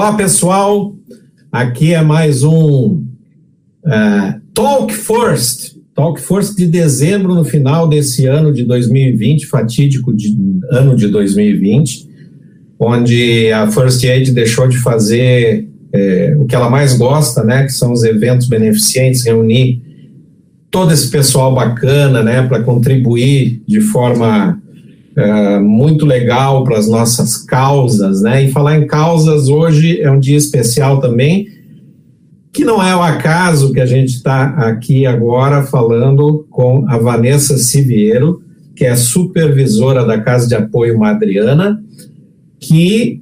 Olá, pessoal. Aqui é mais um uh, Talk First. Talk First de dezembro, no final desse ano de 2020, fatídico de, ano de 2020, onde a First Aid deixou de fazer é, o que ela mais gosta, né, que são os eventos beneficentes, reunir todo esse pessoal bacana, né, para contribuir de forma é, muito legal para as nossas causas, né? E falar em causas hoje é um dia especial também, que não é o acaso que a gente está aqui agora falando com a Vanessa Siviero, que é supervisora da Casa de Apoio Madriana, que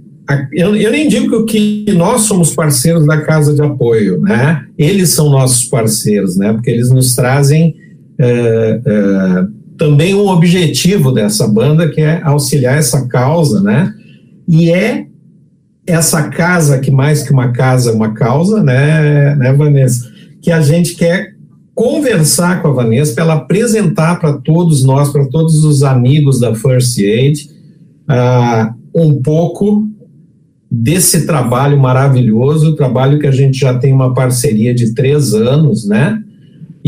eu, eu, nem digo que nós somos parceiros da Casa de Apoio, né? Eles são nossos parceiros, né? Porque eles nos trazem é, é, também um objetivo dessa banda, que é auxiliar essa causa, né? E é essa casa, que mais que uma casa, uma causa, né, né Vanessa? Que a gente quer conversar com a Vanessa para ela apresentar para todos nós, para todos os amigos da First Aid, uh, um pouco desse trabalho maravilhoso, trabalho que a gente já tem uma parceria de três anos, né?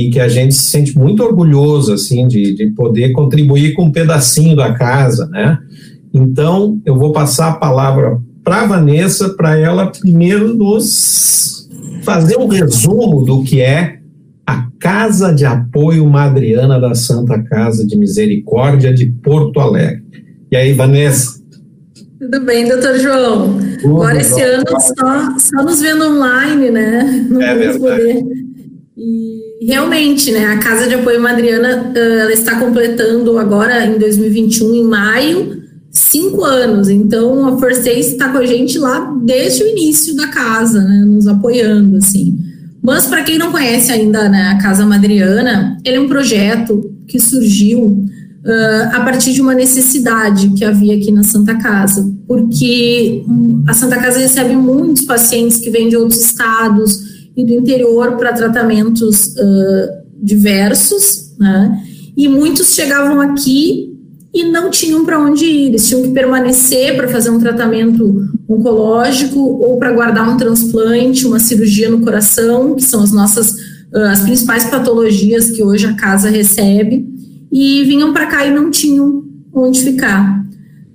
E que a gente se sente muito orgulhoso assim de, de poder contribuir com um pedacinho da casa, né? Então eu vou passar a palavra para Vanessa para ela primeiro nos fazer um resumo do que é a Casa de Apoio Madriana da Santa Casa de Misericórdia de Porto Alegre. E aí, Vanessa? Tudo bem, doutor João? Tudo Agora, esse ano, só, só nos vendo online, né? Não é vamos verdade. poder. E realmente, né, a Casa de Apoio Madriana, ela está completando agora, em 2021, em maio, cinco anos. Então, a Forcei está com a gente lá desde o início da casa, né, nos apoiando, assim. Mas, para quem não conhece ainda né, a Casa Madriana, ele é um projeto que surgiu uh, a partir de uma necessidade que havia aqui na Santa Casa, porque a Santa Casa recebe muitos pacientes que vêm de outros estados, e do interior para tratamentos uh, diversos, né? E muitos chegavam aqui e não tinham para onde ir, eles tinham que permanecer para fazer um tratamento oncológico ou para guardar um transplante, uma cirurgia no coração, que são as nossas uh, as principais patologias que hoje a casa recebe, e vinham para cá e não tinham onde ficar.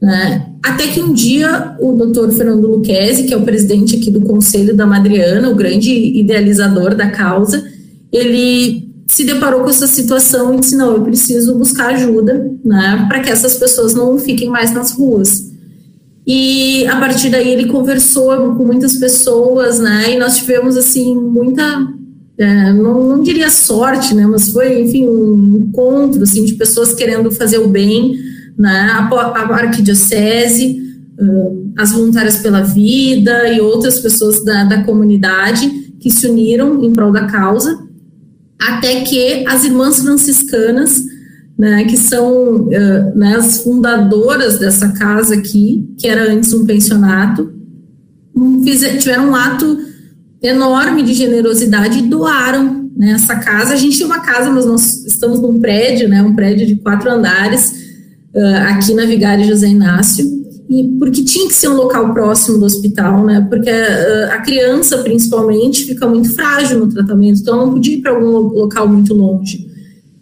Né? Até que um dia o doutor Fernando Luquezzi, que é o presidente aqui do Conselho da Madriana, o grande idealizador da causa, ele se deparou com essa situação e disse: não, eu preciso buscar ajuda né, para que essas pessoas não fiquem mais nas ruas. E a partir daí ele conversou com muitas pessoas, né? E nós tivemos assim muita, é, não, não, diria sorte, né? Mas foi, enfim, um encontro assim de pessoas querendo fazer o bem né, a, a arquidiocese, as voluntárias pela vida e outras pessoas da, da comunidade que se uniram em prol da causa, até que as irmãs franciscanas, né, que são uh, né, as fundadoras dessa casa aqui, que era antes um pensionato, tiveram um ato enorme de generosidade e doaram né, essa casa. A gente tem uma casa, mas nós estamos num prédio, né, um prédio de quatro andares, uh, aqui na Vigário José Inácio, e porque tinha que ser um local próximo do hospital, né? Porque uh, a criança, principalmente, fica muito frágil no tratamento, então não podia ir para algum local muito longe.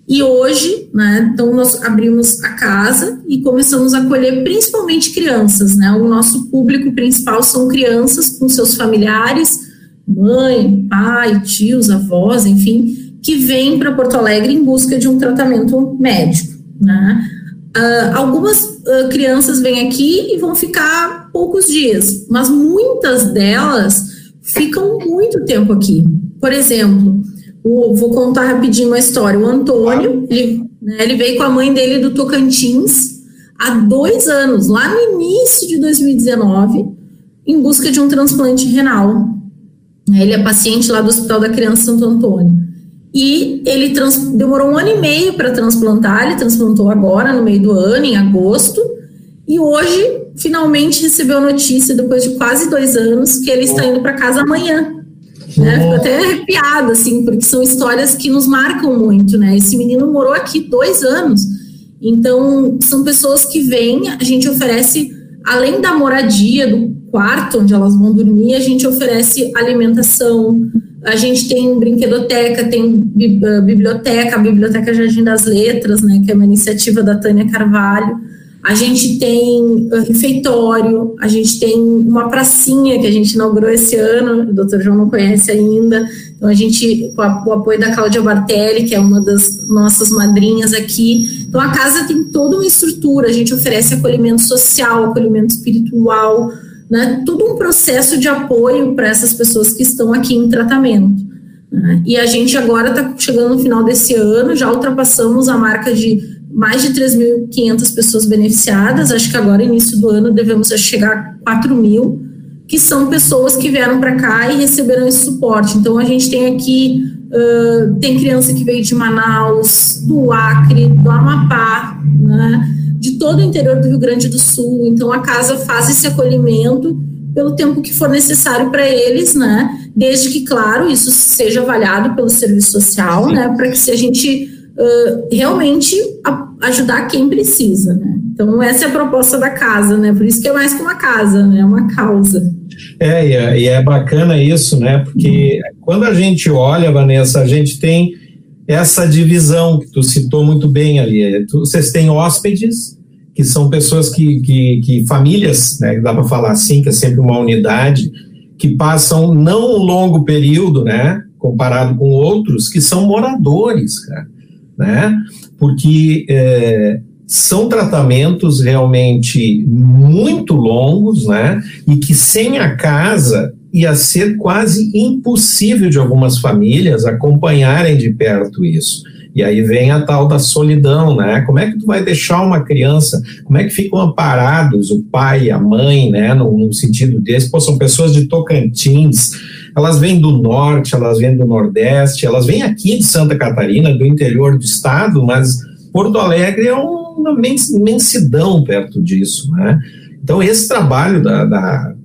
E hoje, né, então nós abrimos a casa e começamos a acolher principalmente crianças, né? O nosso público principal são crianças com seus familiares, mãe, pai, tios, avós, enfim, que vêm para Porto Alegre em busca de um tratamento médico, né? Uh, algumas uh, crianças vêm aqui e vão ficar poucos dias, mas muitas delas ficam muito tempo aqui. Por exemplo, o, vou contar rapidinho uma história. O Antônio, ele, né, ele veio com a mãe dele do Tocantins há dois anos, lá no início de 2019, em busca de um transplante renal. Ele é paciente lá do Hospital da Criança Santo Antônio. E ele demorou um ano e meio para transplantar, ele transplantou agora, no meio do ano, em agosto, e hoje finalmente recebeu notícia, depois de quase dois anos, que ele está indo para casa amanhã. Né? Fico até arrepiada, assim, porque são histórias que nos marcam muito, né? Esse menino morou aqui dois anos, então são pessoas que vêm, a gente oferece, além da moradia, do quarto onde elas vão dormir, a gente oferece alimentação, a gente tem brinquedoteca, tem ah, biblioteca, a Biblioteca Jardim das Letras, né, que é uma iniciativa da Tânia Carvalho. A gente tem refeitório, a gente tem uma pracinha que a gente inaugurou esse ano, o doutor João não conhece ainda. Então, a gente, com o apoio da Cláudia Bartelli, que é uma das nossas madrinhas aqui. Então, a casa tem toda uma estrutura, a gente oferece acolhimento social, acolhimento espiritual, né, todo um processo de apoio para essas pessoas que estão aqui em tratamento. Né? E a gente agora está chegando no final desse ano, já ultrapassamos a marca de mais de 3.500 pessoas beneficiadas, acho que agora, início do ano, devemos chegar a 4 mil, que são pessoas que vieram para cá e receberam esse suporte. Então, a gente tem aqui, uh, tem criança que veio de Manaus, do Acre, do Amapá, né? De todo o interior do Rio Grande do Sul. Então, a casa faz esse acolhimento pelo tempo que for necessário para eles, né? Desde que, claro, isso seja avaliado pelo serviço social, Sim. né? Para que se a gente uh, realmente a, ajudar quem precisa, né? Então, essa é a proposta da casa, né? Por isso que é mais que uma casa, né? É uma causa. É, e é, e é bacana isso, né? Porque quando a gente olha, Vanessa, a gente tem essa divisão que tu citou muito bem ali. Vocês têm hóspedes, que são pessoas que, que, que famílias, né, dá para falar assim, que é sempre uma unidade, que passam não um longo período, né, comparado com outros, que são moradores, cara, né, porque é, são tratamentos realmente muito longos, né, e que sem a casa ia ser quase impossível de algumas famílias acompanharem de perto isso. E aí vem a tal da solidão, né? Como é que tu vai deixar uma criança? Como é que ficam amparados o pai, a mãe, né? No, sentido desse, pô, são pessoas de Tocantins, elas vêm do norte, elas vêm do nordeste, elas vêm aqui de Santa Catarina, do interior do estado, mas Porto Alegre é uma imensidão perto disso, né? Então esse trabalho da, da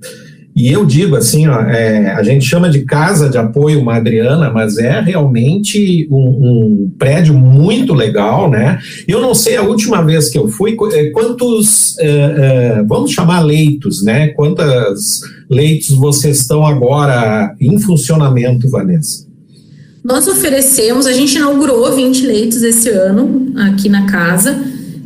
e eu digo assim, ó, é, a gente chama de casa de apoio Madriana, mas é realmente um, um, prédio muito legal, né? Eu não sei a última vez que eu fui, é, quantos, é, é, vamos chamar leitos, né? Quantos leitos vocês estão agora em funcionamento, Vanessa? Nós oferecemos, a gente inaugurou 20 leitos esse ano aqui na casa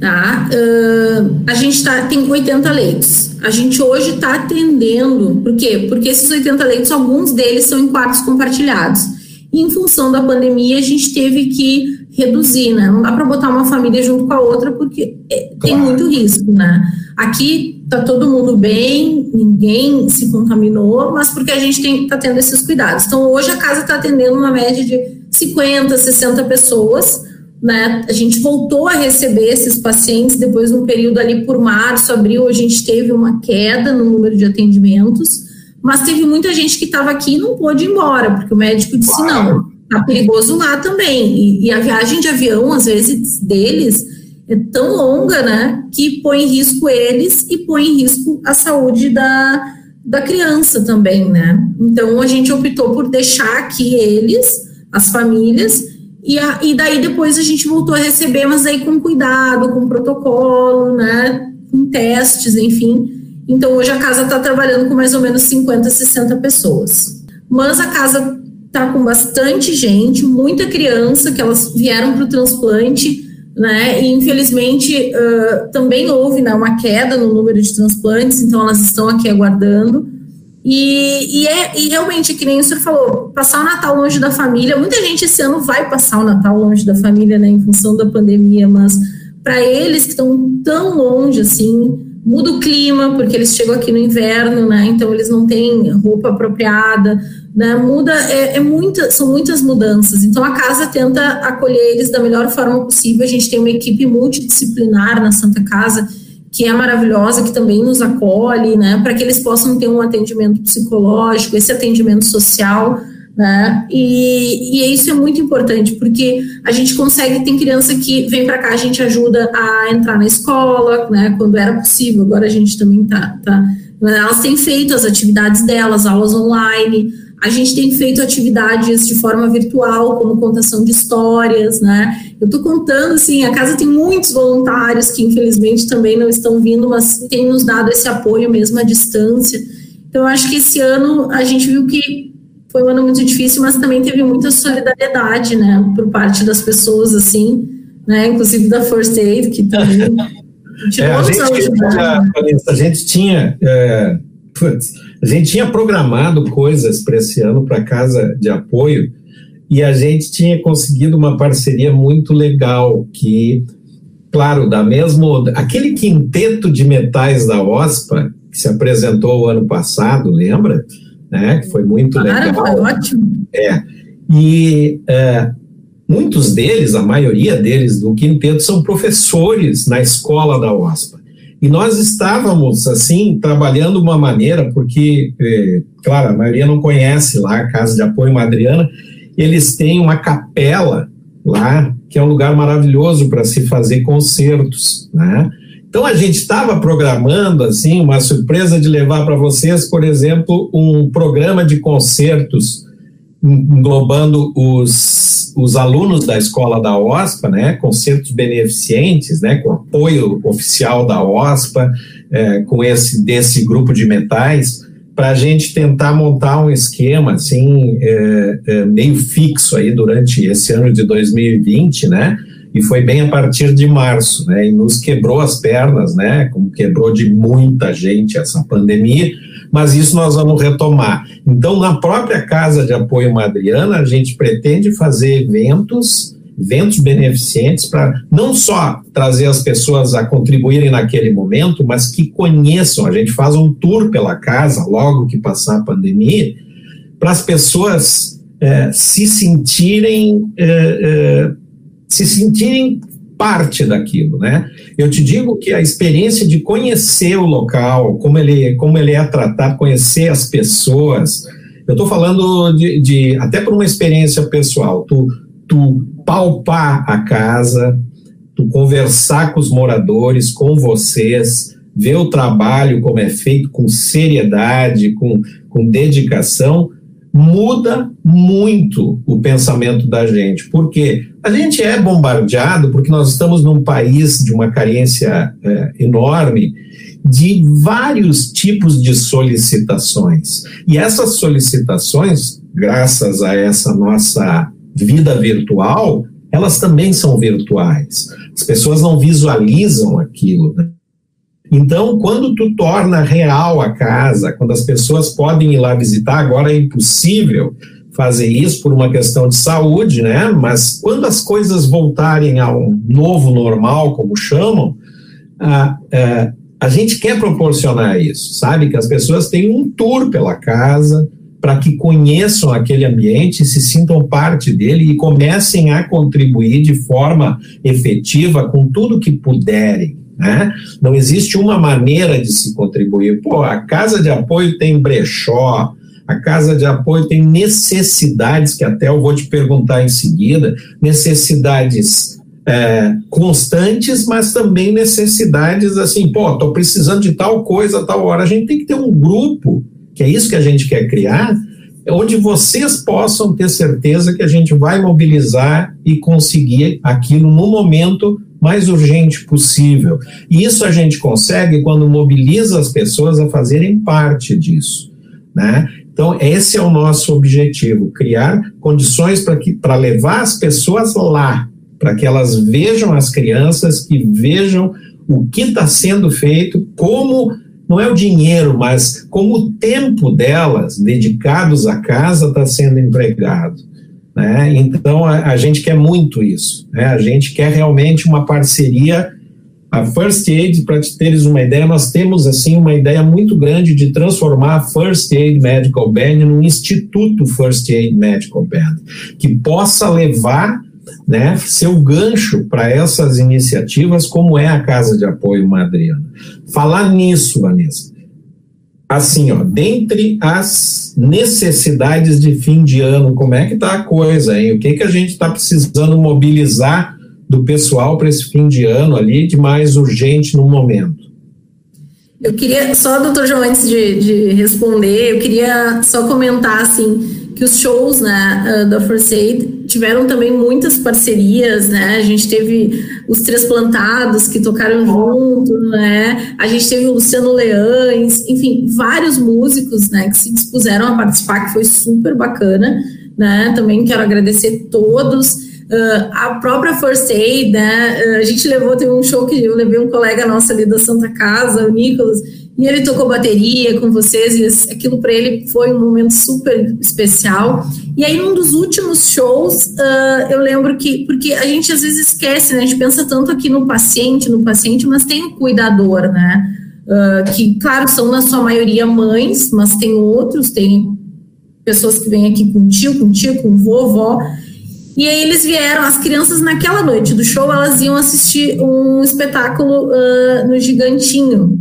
Tá? Uh, a gente tá, tem 80 leitos. A gente hoje está atendendo, por quê? Porque esses 80 leitos, alguns deles são em quartos compartilhados. E em função da pandemia, a gente teve que reduzir, né? Não dá para botar uma família junto com a outra, porque é, tem muito risco, né? Aqui tá todo mundo bem, ninguém se contaminou, mas porque a gente está tendo esses cuidados. Então, hoje a casa está atendendo uma média de 50, 60 pessoas né? A gente voltou a receber esses pacientes depois de um período ali por março, abril, a gente teve uma queda no número de atendimentos, mas teve muita gente que estava aqui e não pôde ir embora, porque o médico disse: não, tá perigoso lá também. E, e, a viagem de avião, às vezes, deles é tão longa, né, que põe em risco eles e põe em risco a saúde da, da criança também, né? Então a gente optou por deixar aqui eles, as famílias, e, a, e daí depois a gente voltou a receber, mas aí com cuidado, com protocolo, né? Com testes, enfim. Então hoje a casa está trabalhando com mais ou menos 50, 60 pessoas. Mas a casa está com bastante gente, muita criança que elas vieram para o transplante, né? E infelizmente uh, também houve né, uma queda no número de transplantes, então elas estão aqui aguardando. E, e, é, e realmente, que nem o senhor falou, passar o Natal longe da família, muita gente esse ano vai passar o Natal longe da família, né, em função da pandemia, mas para eles que estão tão longe assim, muda o clima, porque eles chegam aqui no inverno, né, então eles não têm roupa apropriada, né, muda, é, é muita, são muitas mudanças, então a casa tenta acolher eles da melhor forma possível, a gente tem uma equipe multidisciplinar na Santa Casa, que é maravilhosa, que também nos acolhe, né, para que eles possam ter um atendimento psicológico, esse atendimento social, né, e, e isso é muito importante, porque a gente consegue, tem criança que vem para cá, a gente ajuda a entrar na escola, né, quando era possível, agora a gente também tá, tá elas têm feito as atividades delas, aulas online, a gente tem feito atividades de forma virtual, como contação de histórias, né? Eu estou contando, assim, a casa tem muitos voluntários que infelizmente também não estão vindo, mas tem nos dado esse apoio mesmo à distância. Então, eu acho que esse ano a gente viu que foi um ano muito difícil, mas também teve muita solidariedade, né, por parte das pessoas, assim, né, inclusive da First Aid, que também é, a, gente tinha, a gente tinha é, putz, a gente tinha programado coisas para esse ano para casa de apoio e a gente tinha conseguido uma parceria muito legal que, claro, da mesmo aquele quinteto de metais da OSPA que se apresentou o ano passado, lembra? Né? Que foi muito claro, legal. Foi ótimo. É. E é, muitos deles, a maioria deles do quinteto, são professores na escola da OSPA. E nós estávamos, assim, trabalhando uma maneira, porque, é, claro, a maioria não conhece lá a Casa de Apoio Madriana, eles têm uma capela lá, que é um lugar maravilhoso para se fazer concertos, né? Então a gente estava programando assim uma surpresa de levar para vocês, por exemplo, um programa de concertos englobando os, os alunos da escola da OSPA, né, concertos beneficentes, né, com apoio oficial da OSPA, é, com esse desse grupo de metais, para a gente tentar montar um esquema assim é, é, meio fixo aí durante esse ano de 2020, né? E foi bem a partir de março, né? E nos quebrou as pernas, né? Como quebrou de muita gente essa pandemia mas isso nós vamos retomar. Então, na própria Casa de Apoio Madriana, a gente pretende fazer eventos, eventos beneficentes para não só trazer as pessoas a contribuírem naquele momento, mas que conheçam. A gente faz um tour pela casa logo que passar a pandemia, para as pessoas é, se sentirem é, é, se sentirem parte daquilo, né? Eu te digo que a experiência de conhecer o local, como ele, como ele é tratado, conhecer as pessoas, eu estou falando de, de, até por uma experiência pessoal, tu, tu palpar a casa, tu conversar com os moradores, com vocês, ver o trabalho como é feito com seriedade, com, com dedicação, muda muito o pensamento da gente, porque a gente é bombardeado, porque nós estamos num país de uma carência é, enorme de vários tipos de solicitações. E essas solicitações, graças a essa nossa vida virtual, elas também são virtuais. As pessoas não visualizam aquilo. Né? Então, quando tu torna real a casa, quando as pessoas podem ir lá visitar, agora é impossível fazer isso por uma questão de saúde, né? Mas quando as coisas voltarem ao novo normal, como chamam, a, a, a gente quer proporcionar isso, sabe? Que as pessoas tenham um tour pela casa para que conheçam aquele ambiente, se sintam parte dele e comecem a contribuir de forma efetiva com tudo que puderem. Né? Não existe uma maneira de se contribuir. Pô, a casa de apoio tem brechó, a casa de apoio tem necessidades, que até eu vou te perguntar em seguida, necessidades é, constantes, mas também necessidades assim, pô, estou precisando de tal coisa, tal hora. A gente tem que ter um grupo, que é isso que a gente quer criar, onde vocês possam ter certeza que a gente vai mobilizar e conseguir aquilo no momento mais urgente possível. E isso a gente consegue quando mobiliza as pessoas a fazerem parte disso. Né? Então, esse é o nosso objetivo: criar condições para levar as pessoas lá, para que elas vejam as crianças, que vejam o que está sendo feito, como não é o dinheiro, mas como o tempo delas dedicados à casa está sendo empregado. Né? Então, a, a, gente quer muito isso. Né? A gente quer realmente uma parceria. A First Aid, para te teres uma ideia, nós temos assim uma ideia muito grande de transformar a First Aid Medical Band num instituto First Aid Medical Band, que possa levar né, seu gancho para essas iniciativas, como é a Casa de Apoio Madriana. Falar nisso, Vanessa, assim, ó, dentre as necessidades de fim de ano, como é que está a coisa, hein? O que, que a gente está precisando mobilizar do pessoal para esse fim de ano ali de mais urgente no momento? Eu queria, só, doutor João, antes de, de responder, eu queria só comentar, assim, que os shows né, da First Aid tiveram também muitas parcerias, né? A gente teve os Três Plantados que tocaram junto, né? A gente teve o Luciano Leães, enfim, vários músicos, né, que se dispuseram a participar, que foi super bacana, né? Também quero agradecer todos. Uh, a própria First Aid, né? Uh, a gente levou, teve um show que eu levei um colega nosso ali da Santa Casa, o Nicolas, e ele tocou bateria com vocês, e aquilo para ele foi um momento super especial. E aí, num dos últimos shows, uh, eu lembro que, porque a gente às vezes esquece, né? A gente pensa tanto aqui no paciente, no paciente, mas tem o cuidador, né? Uh, que, claro, são na sua maioria mães, mas tem outros, tem pessoas que vêm aqui com tio, com tio, com vovó. E aí eles vieram, as crianças naquela noite do show, elas iam assistir um espetáculo uh, no Gigantinho,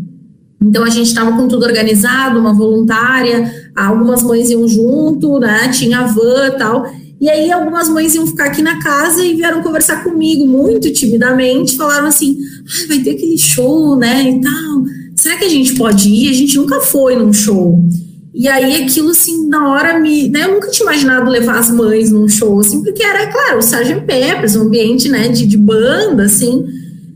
então a gente estava com tudo organizado, uma voluntária, algumas mães iam junto, né? Tinha a van e tal. E aí algumas mães iam ficar aqui na casa e vieram conversar comigo muito timidamente, falaram assim: ah, vai ter aquele show, né? E tal. Será que a gente pode ir? A gente nunca foi num show. E aí aquilo assim, na hora me, né, eu nunca tinha imaginado levar as mães num show assim, porque era, claro, o Sgt. Peppers, um ambiente, né, de, de banda assim.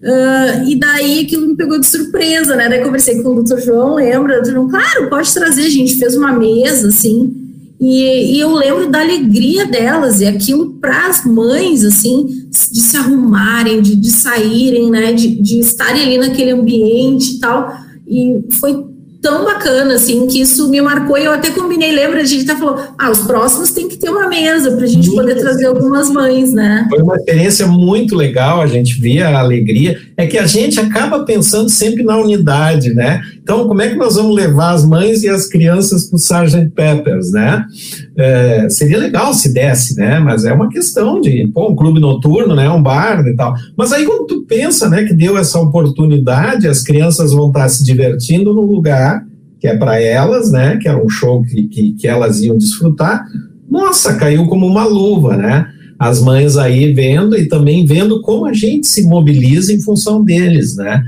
Uh, e daí aquilo me pegou de surpresa, né? Daí conversei com o doutor João, lembra? Doutor João, claro, pode trazer, a gente fez uma mesa, assim, e, e eu lembro da alegria delas, e aquilo para as mães, assim, de se arrumarem, de, de saírem, né? De, de estarem ali naquele ambiente e tal. E foi tão bacana, assim, que isso me marcou. E eu até combinei, lembra? A gente até falou: ah, os próximos tem que ter uma mesa para a gente poder trazer algumas mães, né? Foi uma experiência muito legal, a gente via a alegria. É que a gente acaba pensando sempre na unidade, né? Então, como é que nós vamos levar as mães e as crianças para o Sgt. Peppers, né? É, seria legal se desse, né? Mas é uma questão de, pô, um clube noturno, né? Um bar e tal. Mas aí quando tu pensa, né, que deu essa oportunidade, as crianças vão estar se divertindo no lugar que é para elas, né? Que era um show que, que, que elas iam desfrutar. Nossa, caiu como uma luva, né? As mães aí vendo e também vendo como a gente se mobiliza em função deles, né?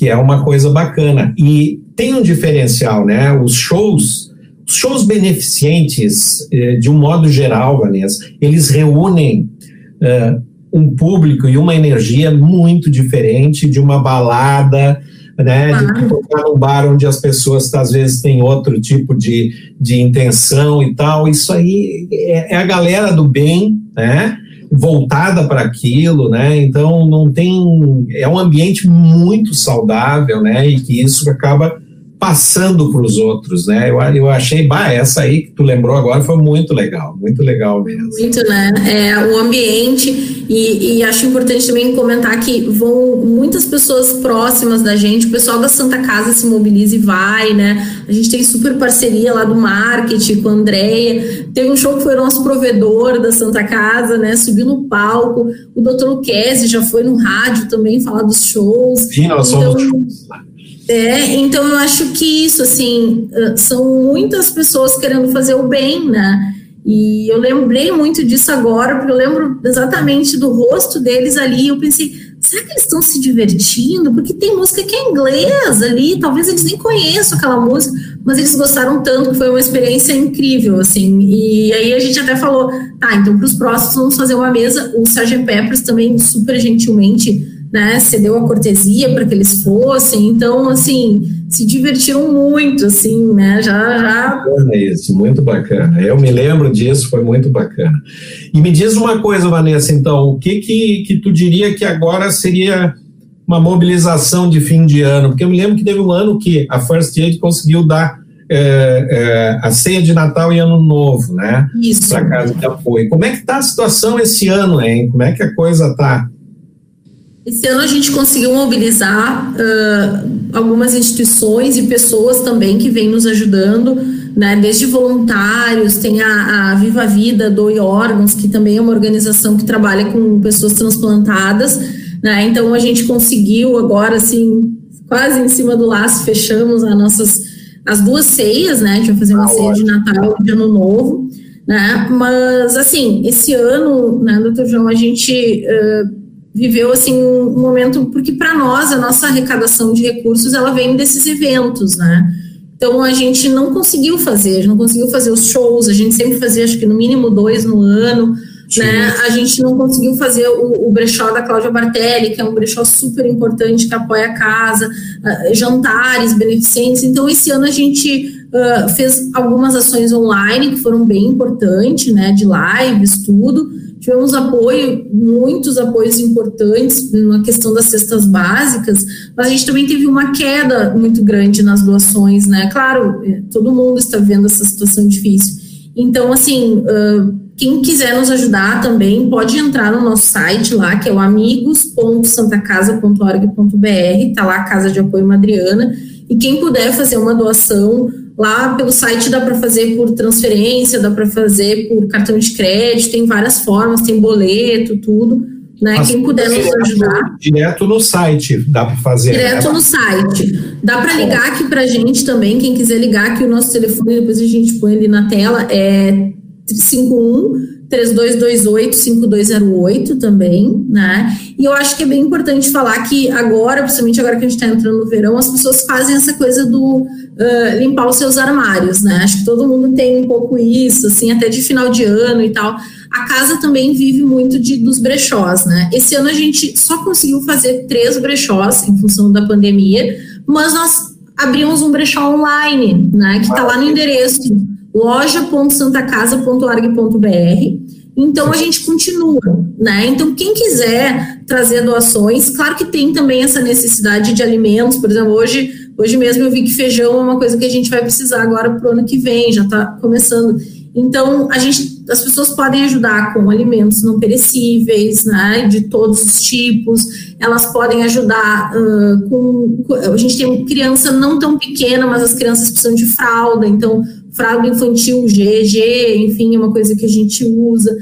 que é uma coisa bacana. E tem um diferencial, né? Os shows, os shows beneficentes, eh, de um modo geral, Vanessa, eles reúnem uh, um público e uma energia muito diferente de uma balada, né, ah. de tocar num bar onde as pessoas às vezes têm outro tipo de, de intenção e tal. Isso aí é, é a galera do bem, né? voltada para aquilo, né? Então não tem é um ambiente muito saudável, né? E que isso acaba passando para os outros, né? Eu, eu achei, bah, essa aí que tu lembrou agora foi muito legal, muito legal mesmo. Muito, né? É, o ambiente, e, e, acho importante também comentar que vão muitas pessoas próximas da gente, o pessoal da Santa Casa se mobiliza e vai, né? A gente tem super parceria lá do marketing com a Andrea. Teve um show que foi nosso provedor da Santa Casa, né? Subiu no palco. O doutor Luquezzi já foi no rádio também falar dos shows. Sim, nós então, somos é, então eu acho que isso, assim, são muitas pessoas querendo fazer o bem, né? E eu lembrei muito disso agora, porque eu lembro exatamente do rosto deles ali. Eu pensei, será que eles estão se divertindo? Porque tem música que é inglês ali, talvez eles nem conheçam aquela música, mas eles gostaram tanto que foi uma experiência incrível, assim. E aí a gente até falou, tá, então para os próximos vamos fazer uma mesa. O Sgt. Peppers também super gentilmente né, cedeu a cortesia para que eles fossem, então, assim, se divertiram muito, assim, né, já... já... Isso, muito bacana, eu me lembro disso, foi muito bacana. E me diz uma coisa, Vanessa, então, o que que, que tu diria que agora seria uma mobilização de fim de ano? Porque eu me lembro que teve um ano que a First Aid conseguiu dar é, é, a ceia de Natal e Ano Novo, né? Isso. Para casa de apoio. Como é que está a situação esse ano, hein? Como é que a coisa está? Esse ano a gente conseguiu mobilizar uh, algumas instituições e pessoas também que vêm nos ajudando, né, desde voluntários, tem a, a Viva Vida Doe Órgãos, que também é uma organização que trabalha com pessoas transplantadas, né, então a gente conseguiu agora, assim, quase em cima do laço, fechamos as nossas, as duas ceias, né, a gente vai fazer uma ah, ceia de Natal e de Ano Novo, né, mas, assim, esse ano, né, doutor João, a gente... Uh, viveu assim um momento porque para nós a nossa arrecadação de recursos ela vem desses eventos, né? Então a gente não conseguiu fazer, não conseguiu fazer os shows, a gente sempre fazia acho que no mínimo dois no ano, né? A gente não conseguiu fazer o, o, brechó da Cláudia Bartelli, que é um brechó super importante que apoia a casa, uh, jantares beneficentes. Então esse ano a gente uh, fez algumas ações online que foram bem importantes, né? De lives, tudo. Tivemos apoio, muitos apoios importantes na questão das cestas básicas, mas a gente também teve uma queda muito grande nas doações, né? Claro, eh, todo mundo está vendo essa situação difícil. Então, assim, quem quiser nos ajudar também pode entrar no nosso site lá, que é o amigos.santacasa.org.br, tá lá a Casa de Apoio Madriana, e quem puder fazer uma doação Lá pelo site dá para fazer por transferência, dá para fazer por cartão de crédito, tem várias formas, tem boleto, tudo. Né? Mas Quem puder nos ajudar. Direto no site dá para fazer. Direto né? no site. Dá para ligar aqui para a gente também. Quem quiser ligar aqui o nosso telefone, depois a gente põe ali na tela, é 51 3228-5208 também, né? E eu acho que é bem importante falar que agora, principalmente agora que a gente está entrando no verão, as pessoas fazem essa coisa do uh, limpar os seus armários, né? Acho que todo mundo tem um pouco isso, assim, até de final de ano e tal. A casa também vive muito de, dos brechós, né? Esse ano a gente só conseguiu fazer três brechós em função da pandemia, mas nós abrimos um brechó online, né? Que está lá no endereço loja.santacasa.org.br. Então a gente continua, né? Então quem quiser trazer doações, claro que tem também essa necessidade de alimentos, por exemplo, hoje, hoje mesmo eu vi que feijão é uma coisa que a gente vai precisar agora para o ano que vem, já está começando. Então a gente, as pessoas podem ajudar com alimentos não perecíveis, né? De todos os tipos. Elas podem ajudar uh, com, a gente tem criança não tão pequena, mas as crianças precisam de fralda, então fralda infantil GG, enfim, é uma coisa que a gente usa.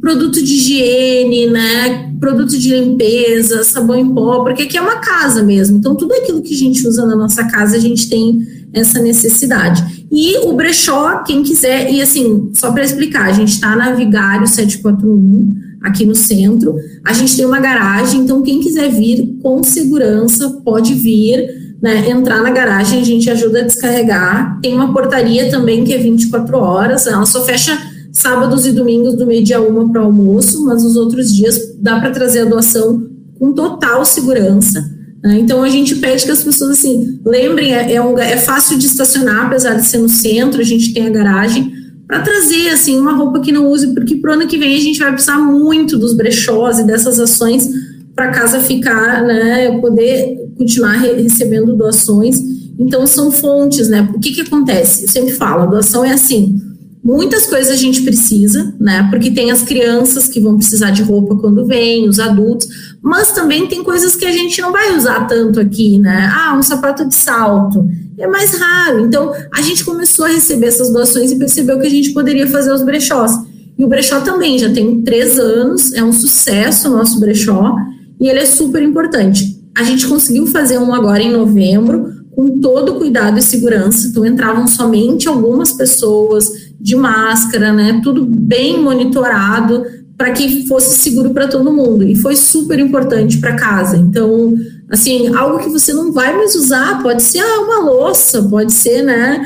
Produto de higiene, né? Produto de limpeza, sabão em pó, porque aqui é uma casa mesmo. Então, tudo aquilo que a gente usa na nossa casa, a gente tem essa necessidade. E o brechó, quem quiser, e assim, só para explicar, a gente está na Vigário 741, aqui no centro. A gente tem uma garagem, então quem quiser vir com segurança pode vir né, entrar na garagem, a gente ajuda a descarregar. Tem uma portaria também que é 24 horas, ela só fecha sábados e domingos do meio-dia uma para almoço, mas os outros dias dá para trazer a doação com total segurança. Né? Então a gente pede que as pessoas assim lembrem, é, é, um, é fácil de estacionar, apesar de ser no centro, a gente tem a garagem para trazer assim uma roupa que não use, porque pro ano que vem a gente vai precisar muito dos brechós e dessas ações para casa ficar, né, poder continuar re recebendo doações. Então, são fontes, né? O que, que acontece? Eu sempre falo, a doação é assim, muitas coisas a gente precisa, né? Porque tem as crianças que vão precisar de roupa quando vêm, os adultos, mas também tem coisas que a gente não vai usar tanto aqui, né? Ah, um sapato de salto. É mais raro. Então, a gente começou a receber essas doações e percebeu que a gente poderia fazer os brechós. E o brechó também já tem três anos, é um sucesso o nosso brechó, e ele é super importante. A gente conseguiu fazer um agora em novembro, com todo cuidado e segurança. Então, entravam somente algumas pessoas de máscara, né? Tudo bem monitorado para que fosse seguro para todo mundo. E foi super importante para casa. Então, assim, algo que você não vai mais usar, pode ser ah, uma louça, pode ser, né?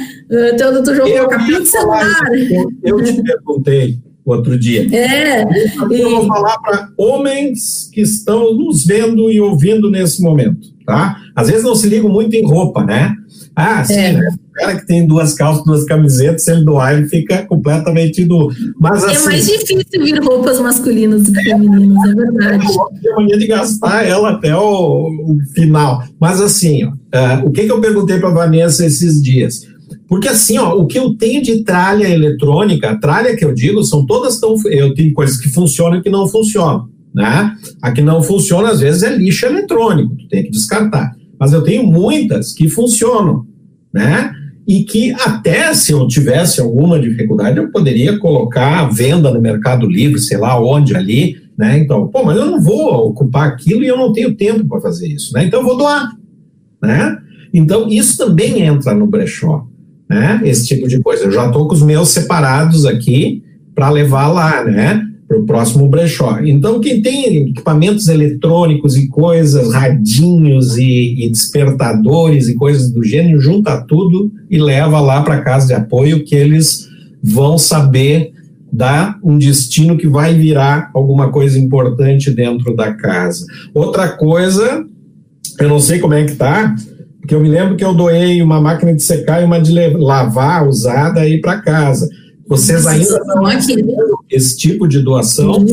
Então, o doutor João colocar celular. Eu te perguntei outro dia. É. Eu vou falar para homens que estão nos vendo e ouvindo nesse momento, tá? Às vezes não se ligam muito em roupa, né? Ah, sim, é. né? O cara que tem duas calças, duas camisetas, se ele doar, ele fica completamente nu. Mas, é assim, mais difícil vir roupas masculinas e femininas, é verdade. Eu mania de gastar ela até o, o final. Mas assim, ó, uh, o que, que eu perguntei para a Vanessa esses dias? Porque assim, ó, o que eu tenho de tralha eletrônica, tralha que eu digo, são todas tão. Eu tenho coisas que funcionam e que não funcionam. Né? A que não funciona, às vezes, é lixo eletrônico, tu tem que descartar. Mas eu tenho muitas que funcionam, né? E que até se eu tivesse alguma dificuldade, eu poderia colocar a venda no Mercado Livre, sei lá onde ali, né? Então, pô, mas eu não vou ocupar aquilo e eu não tenho tempo para fazer isso, né? Então eu vou doar, né? Então isso também entra no brechó né? Esse tipo de coisa. Eu já estou com os meus separados aqui para levar lá, né? para o próximo brechó. Então, quem tem equipamentos eletrônicos e coisas, radinhos e, e despertadores e coisas do gênero, junta tudo e leva lá para casa de apoio que eles vão saber dar um destino que vai virar alguma coisa importante dentro da casa. Outra coisa, eu não sei como é que tá, porque eu me lembro que eu doei uma máquina de secar e uma de lavar usada aí para casa. Vocês ainda estão aqui esse tipo de doação?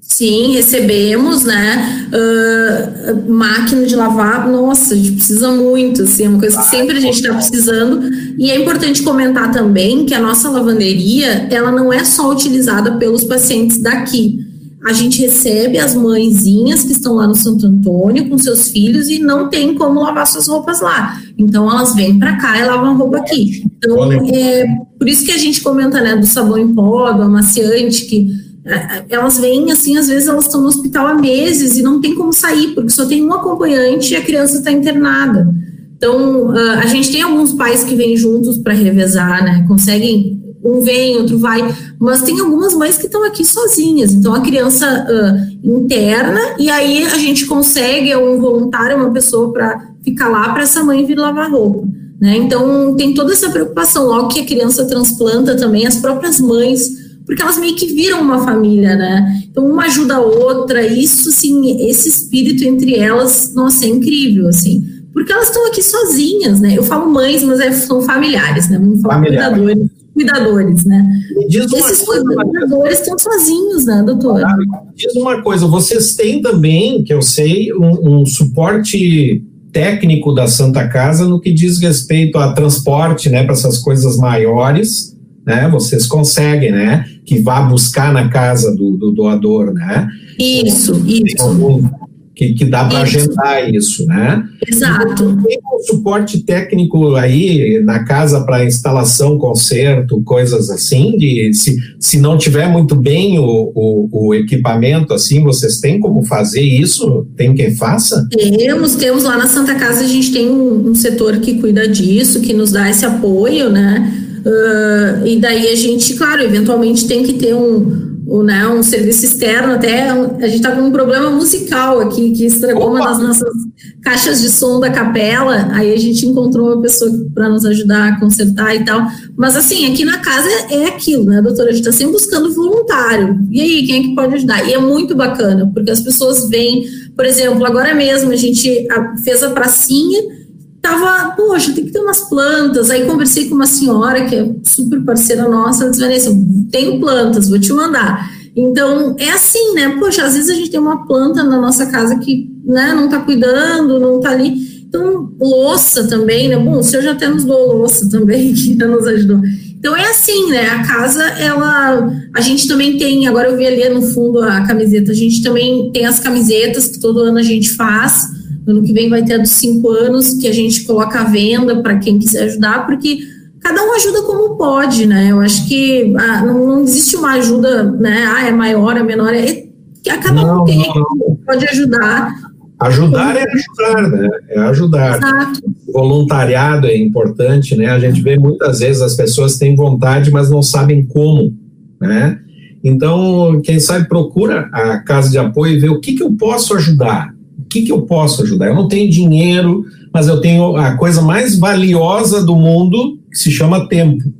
Sim, recebemos, né? Uh, máquina de lavar, nossa, a gente precisa muito, assim, é uma coisa que sempre a gente está precisando. E é importante comentar também que a nossa lavanderia, ela não é só utilizada pelos pacientes daqui a gente recebe as mãezinhas que estão lá no Santo Antônio com seus filhos e não tem como lavar suas roupas lá. Então elas vêm para cá e lavam roupa aqui. Então é por isso que a gente comenta né, do sabão em pó, do amaciante, que é, é, elas vêm assim, às vezes elas estão no hospital há meses e não tem como sair, porque só tem um acompanhante e a criança está internada. Então, a gente tem alguns pais que vêm juntos para revezar, né? Conseguem um vem, outro vai, mas tem algumas mães que estão aqui sozinhas. Então a criança uh, interna e aí a gente consegue é um voluntário, uma pessoa para ficar lá para essa mãe vir lavar roupa. Né? Então tem toda essa preocupação. Logo que a criança transplanta também as próprias mães porque elas meio que viram uma família, né? Então uma ajuda a outra, isso assim, esse espírito entre elas, nossa, é incrível, assim, porque elas estão aqui sozinhas, né? Eu falo mães, mas é, são familiares, né? Vamos falar Familiar. cuidadores cuidadores, né? Esses coisa, cuidadores estão sozinhos, né, doutora? Diz uma coisa, vocês têm também, que eu sei, um, um, suporte técnico da Santa Casa no que diz respeito a transporte, né, para essas coisas maiores, né? Vocês conseguem, né? Que vá buscar na casa do, do doador, né? Isso, isso. Algum, que, que dá para agendar isso, né? Exato. Tem um suporte técnico aí na casa para instalação, conserto, coisas assim, de se, se não tiver muito bem o, o, o, equipamento, assim, vocês têm como fazer isso? Tem quem faça? Temos, temos lá na Santa Casa, a gente tem um, um setor que cuida disso, que nos dá esse apoio, né? Uh, e daí a gente, claro, eventualmente tem que ter um o, né, um serviço externo, até a gente está com um problema musical aqui, que estragou Opa. uma das nossas caixas de som da capela, aí a gente encontrou uma pessoa para nos ajudar a consertar e tal, mas assim, aqui na casa é aquilo, né, doutora, a gente está sempre buscando voluntário, e aí, quem é que pode ajudar? E é muito bacana, porque as pessoas vêm, por exemplo, agora mesmo a gente fez a pracinha, tava, poxa, tem que ter umas plantas. Aí conversei com uma senhora que é super parceira nossa, ela disse, Vanessa, tenho plantas, vou te mandar. Então, é assim, né? Poxa, às vezes a gente tem uma planta na nossa casa que né, não tá cuidando, não tá ali. Então, louça também, né? Bom, o senhor já até nos doou louça também, que já nos ajudou. Então, é assim, né? A casa, ela... A gente também tem, agora eu vi ali no fundo a camiseta, a gente também tem as camisetas que todo ano a gente faz, Ano que vem vai ter a dos cinco anos, que a gente coloca à venda para quem quiser ajudar, porque cada um ajuda como pode, né? Eu acho que ah, não, não, existe uma ajuda, né? Ah, é maior, é menor, é que a cada não, um tem, não. pode ajudar. Ajudar é ajudar, né? É ajudar. Exato. Voluntariado é importante, né? A gente vê muitas vezes as pessoas têm vontade, mas não sabem como, né? Então, quem sabe procura a casa de apoio e vê o que, que eu posso ajudar que, que eu posso ajudar? Eu não tenho dinheiro, mas eu tenho a coisa mais valiosa do mundo, que se chama tempo,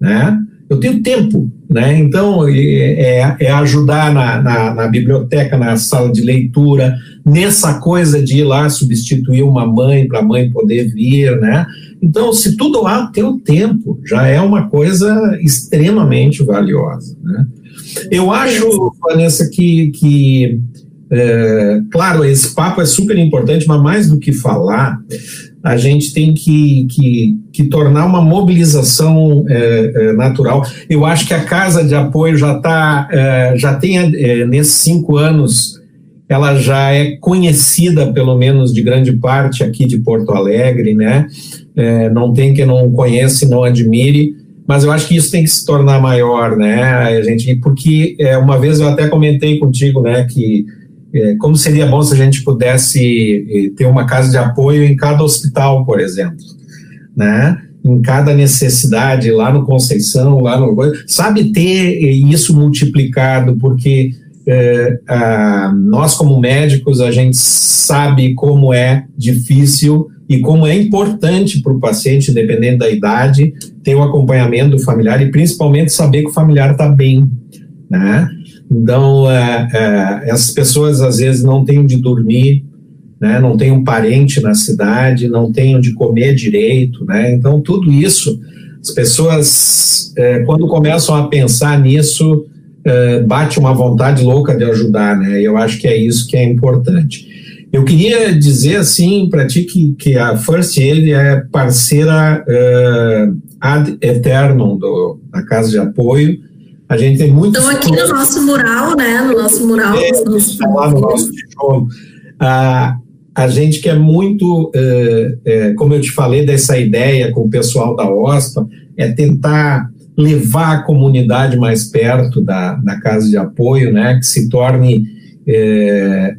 né? Eu tenho tempo, né? Então, é, é ajudar na, na, na, biblioteca, na sala de leitura, nessa coisa de ir lá substituir uma mãe para a mãe poder vir, né? Então, se tudo há, tem o tempo, já é uma coisa extremamente valiosa, né? Eu acho, Vanessa, que, que é, claro, esse papo é super importante, mas mais do que falar, a gente tem que, que, que tornar uma mobilização é, é, natural. Eu acho que a casa de apoio já está, é, já tem é, nesses cinco anos, ela já é conhecida, pelo menos de grande parte aqui de Porto Alegre, né? É, não tem quem não conheça e não admire mas eu acho que isso tem que se tornar maior, né? A gente, porque é, uma vez eu até comentei contigo, né, que como seria bom se a gente pudesse é, ter uma casa de apoio em cada hospital, por exemplo, né? em cada necessidade lá no Conceição, lá no sabe ter isso multiplicado, porque é, a, nós como médicos a gente sabe como é difícil e como é importante para o paciente, dependendo da idade, ter o acompanhamento do familiar e principalmente saber que o familiar está bem, né? Então, é, é, essas pessoas às vezes não têm onde dormir, né, não tem um parente na cidade, não tem onde comer direito, né? Então tudo isso, as pessoas é, quando começam a pensar nisso, é, bate uma vontade louca de ajudar, né? Eu acho que é isso que é importante. Eu queria dizer assim para ti que, que a First Aid é parceira uh, ad eternum do, da Casa de Apoio. A gente tem muito. Então, aqui no nosso mural, né? No nosso mural. É, lá no nosso tijolo. Ah, a gente quer muito, é, é, como eu te falei, dessa ideia com o pessoal da OSPA, é tentar levar a comunidade mais perto da, da casa de apoio, né, que se torne é,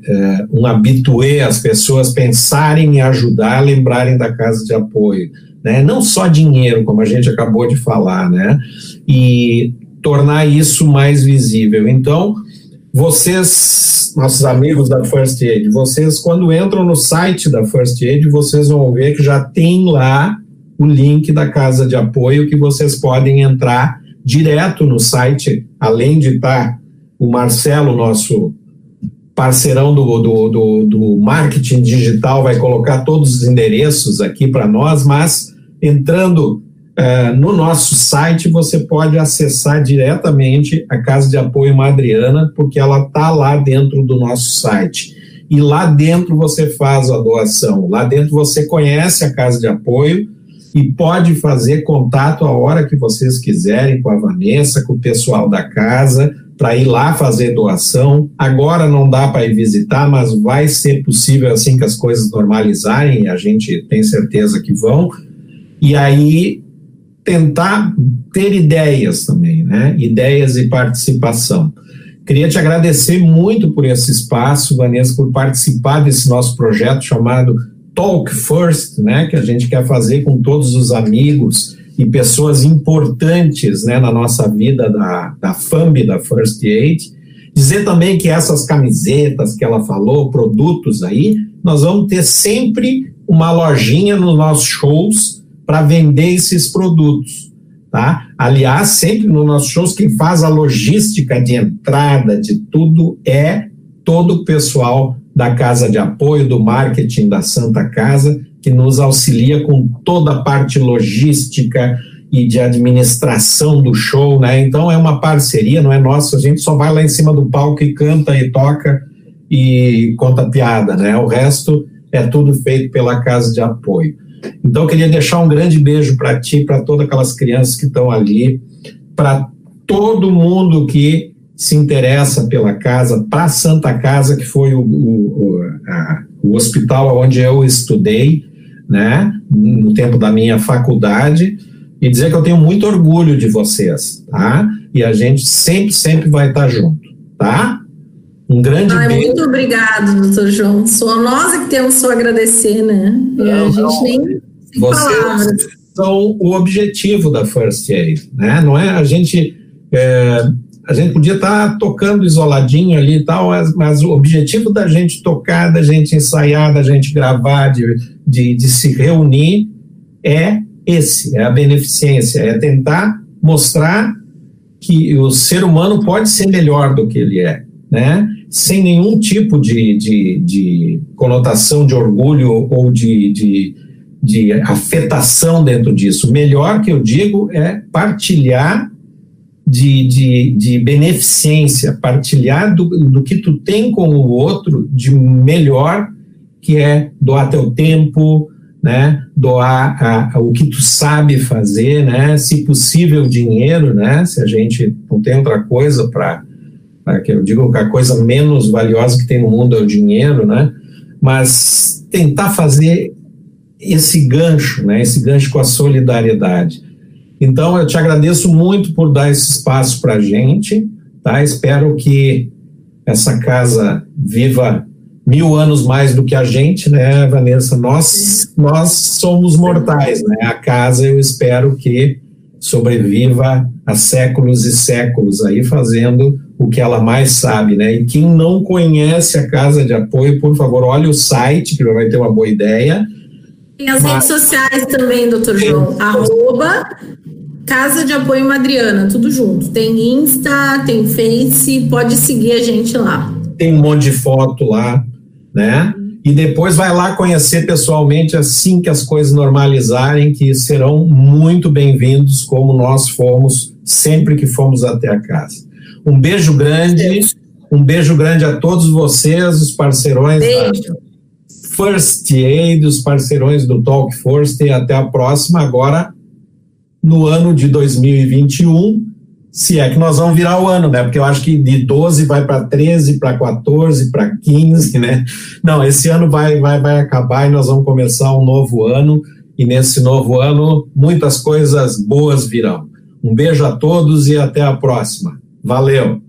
um habitué, as pessoas pensarem em ajudar, lembrarem da casa de apoio. Né? Não só dinheiro, como a gente acabou de falar, né? e tornar isso mais visível. Então, vocês, nossos amigos da First Aid, vocês quando entram no site da First Aid, vocês vão ver que já tem lá o link da casa de apoio que vocês podem entrar direto no site, além de estar o Marcelo, nosso parceirão do, do, do, do marketing digital, vai colocar todos os endereços aqui para nós, mas entrando Uh, no nosso site você pode acessar diretamente a Casa de Apoio Madriana, porque ela está lá dentro do nosso site. E lá dentro você faz a doação, lá dentro você conhece a Casa de Apoio e pode fazer contato a hora que vocês quiserem com a Vanessa, com o pessoal da casa, para ir lá fazer doação. Agora não dá para ir visitar, mas vai ser possível assim que as coisas normalizarem, a gente tem certeza que vão. E aí tentar ter ideias também, né? Ideias e participação. Queria te agradecer muito por esse espaço, Vanessa, por participar desse nosso projeto chamado Talk First, né? Que a gente quer fazer com todos os amigos e pessoas importantes, né, na nossa vida da, da FAMB, da First Aid. Dizer também que essas camisetas que ela falou, produtos aí, nós vamos ter sempre uma lojinha nos nossos shows para vender esses produtos. Tá? Aliás, sempre nos nossos shows, quem faz a logística de entrada de tudo é todo o pessoal da Casa de Apoio, do marketing da Santa Casa, que nos auxilia com toda a parte logística e de administração do show, né? Então é uma parceria, não é nossa, a gente só vai lá em cima do palco e canta e toca e conta piada, né? O resto é tudo feito pela Casa de Apoio. Então, eu queria deixar um grande beijo para ti, para todas aquelas crianças que estão ali, para todo mundo que se interessa pela casa, para a Santa Casa, que foi o, o, a, o hospital onde eu estudei, né, no tempo da minha faculdade, e dizer que eu tenho muito orgulho de vocês, tá? E a gente sempre, sempre vai estar junto, tá? Um grande Ai, beijo. Muito obrigado, doutor João. Sou nós que temos só agradecer, né? Não, a gente não, nem sem palavras. são o objetivo da First Aid, né? Não é a gente é, a gente podia estar tá tocando isoladinho ali e tal, mas, mas, o objetivo da gente tocar, da gente ensaiar, da gente gravar, de, de, de se reunir é esse, é a beneficência, é tentar mostrar que o ser humano pode ser melhor do que ele é, né? sem nenhum tipo de, de, de conotação de orgulho ou de, de, de afetação dentro disso. O melhor que eu digo é partilhar de, de, de beneficência, partilhar do, do que tu tem com o outro de melhor, que é doar teu tempo, né, doar a, a, o que tu sabe fazer, né, se possível dinheiro, né, se a gente não tem outra coisa para que eu digo que a coisa menos valiosa que tem no mundo é o dinheiro, né? Mas tentar fazer esse gancho, né? Esse gancho com a solidariedade. Então, eu te agradeço muito por dar esse espaço para a gente, tá? Espero que essa casa viva mil anos mais do que a gente, né, Vanessa? Nós, nós somos mortais, né? A casa, eu espero que sobreviva há séculos e séculos aí fazendo o que ela mais sabe, né? E quem não conhece a casa de apoio, por favor, olhe o site, que vai ter uma boa ideia. Tem as Mas... redes sociais também, doutor João. Arroba Casa de Apoio Madriana, tudo junto. Tem Insta, tem Face, pode seguir a gente lá. Tem um monte de foto lá, né? E depois vai lá conhecer pessoalmente assim que as coisas normalizarem, que serão muito bem-vindos, como nós fomos sempre que fomos até a casa. Um beijo grande, um beijo grande a todos vocês, os parceirões beijo. da First Aid, os parceirões do Talk First, e até a próxima. Agora, no ano de 2021, se é que nós vamos virar o ano, né? Porque eu acho que de 12 vai para 13, para 14, para 15, né? Não, esse ano vai, vai, vai acabar e nós vamos começar um novo ano. E nesse novo ano, muitas coisas boas virão. Um beijo a todos e até a próxima. Valeu!